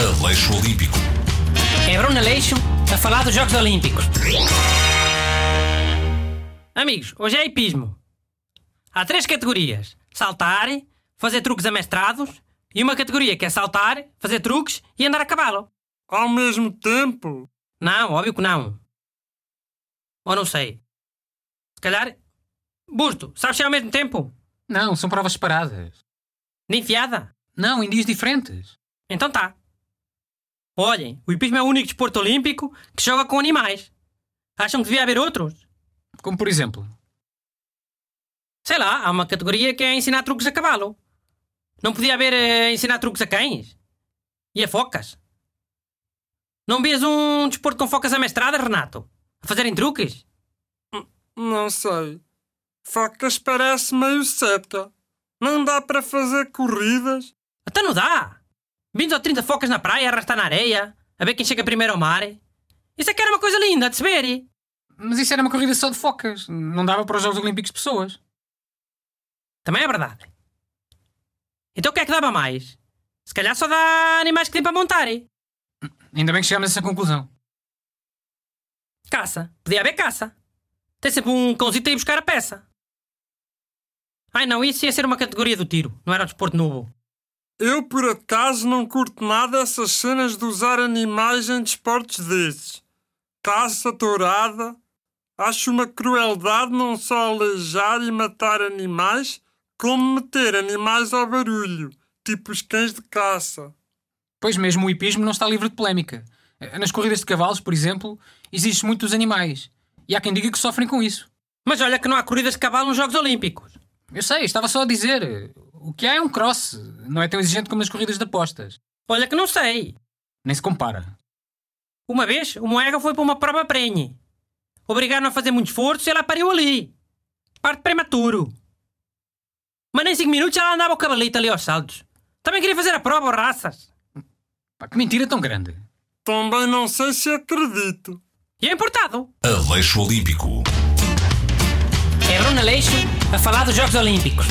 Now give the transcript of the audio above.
Aleixo Olímpico. É Bruno Aleixo a falar dos Jogos Olímpicos. Amigos, hoje é hipismo. Há três categorias: saltar, fazer truques amestrados e uma categoria que é saltar, fazer truques e andar a cavalo. Ao mesmo tempo? Não, óbvio que não. Ou não sei. Se calhar. Busto, sabes se é ao mesmo tempo? Não, são provas separadas. De enfiada? Não, em dias diferentes. Então tá. Olhem, o hipismo é o único desporto olímpico que joga com animais. Acham que devia haver outros? Como por exemplo. Sei lá, há uma categoria que é ensinar truques a cavalo. Não podia haver eh, ensinar truques a cães? E a focas? Não vias um desporto com focas amestradas, Renato? A fazerem truques? Não sei. Focas parece meio seca. Não dá para fazer corridas. Até não dá! 20 ou 30 focas na praia a arrastar na areia, a ver quem chega primeiro ao mar. Isso é que era uma coisa linda de se ver. Mas isso era uma corrida só de focas. Não dava para os Jogos Olímpicos de pessoas. Também é verdade. Então o que é que dava mais? Se calhar só dá animais que tem para montar. Ainda bem que chegámos a essa conclusão. Caça. Podia haver caça. Tem sempre um cãozito a ir buscar a peça. Ai não, isso ia ser uma categoria do tiro, não era o desporto novo. Eu, por acaso, não curto nada essas cenas de usar animais em desportos desses. Caça tourada. Acho uma crueldade não só aleijar e matar animais, como meter animais ao barulho, tipo os cães de caça. Pois mesmo o hipismo não está livre de polémica. Nas corridas de cavalos, por exemplo, existe muito dos animais. E há quem diga que sofrem com isso. Mas olha que não há corridas de cavalo nos Jogos Olímpicos. Eu sei, estava só a dizer. O que há é um cross. Não é tão exigente como nas corridas de apostas. Olha que não sei. Nem se compara. Uma vez, o Moega foi para uma prova prenhe. Obrigaram a fazer muito esforço e ela pariu ali. Parte prematuro. Mas nem 5 minutos ela andava o cabalito ali aos saltos. Também queria fazer a prova, oh, raças. Pá, que mentira tão grande. Também não sei se acredito. E é importado. Aleixo Olímpico. É Bruno Aleixo a falar dos Jogos Olímpicos.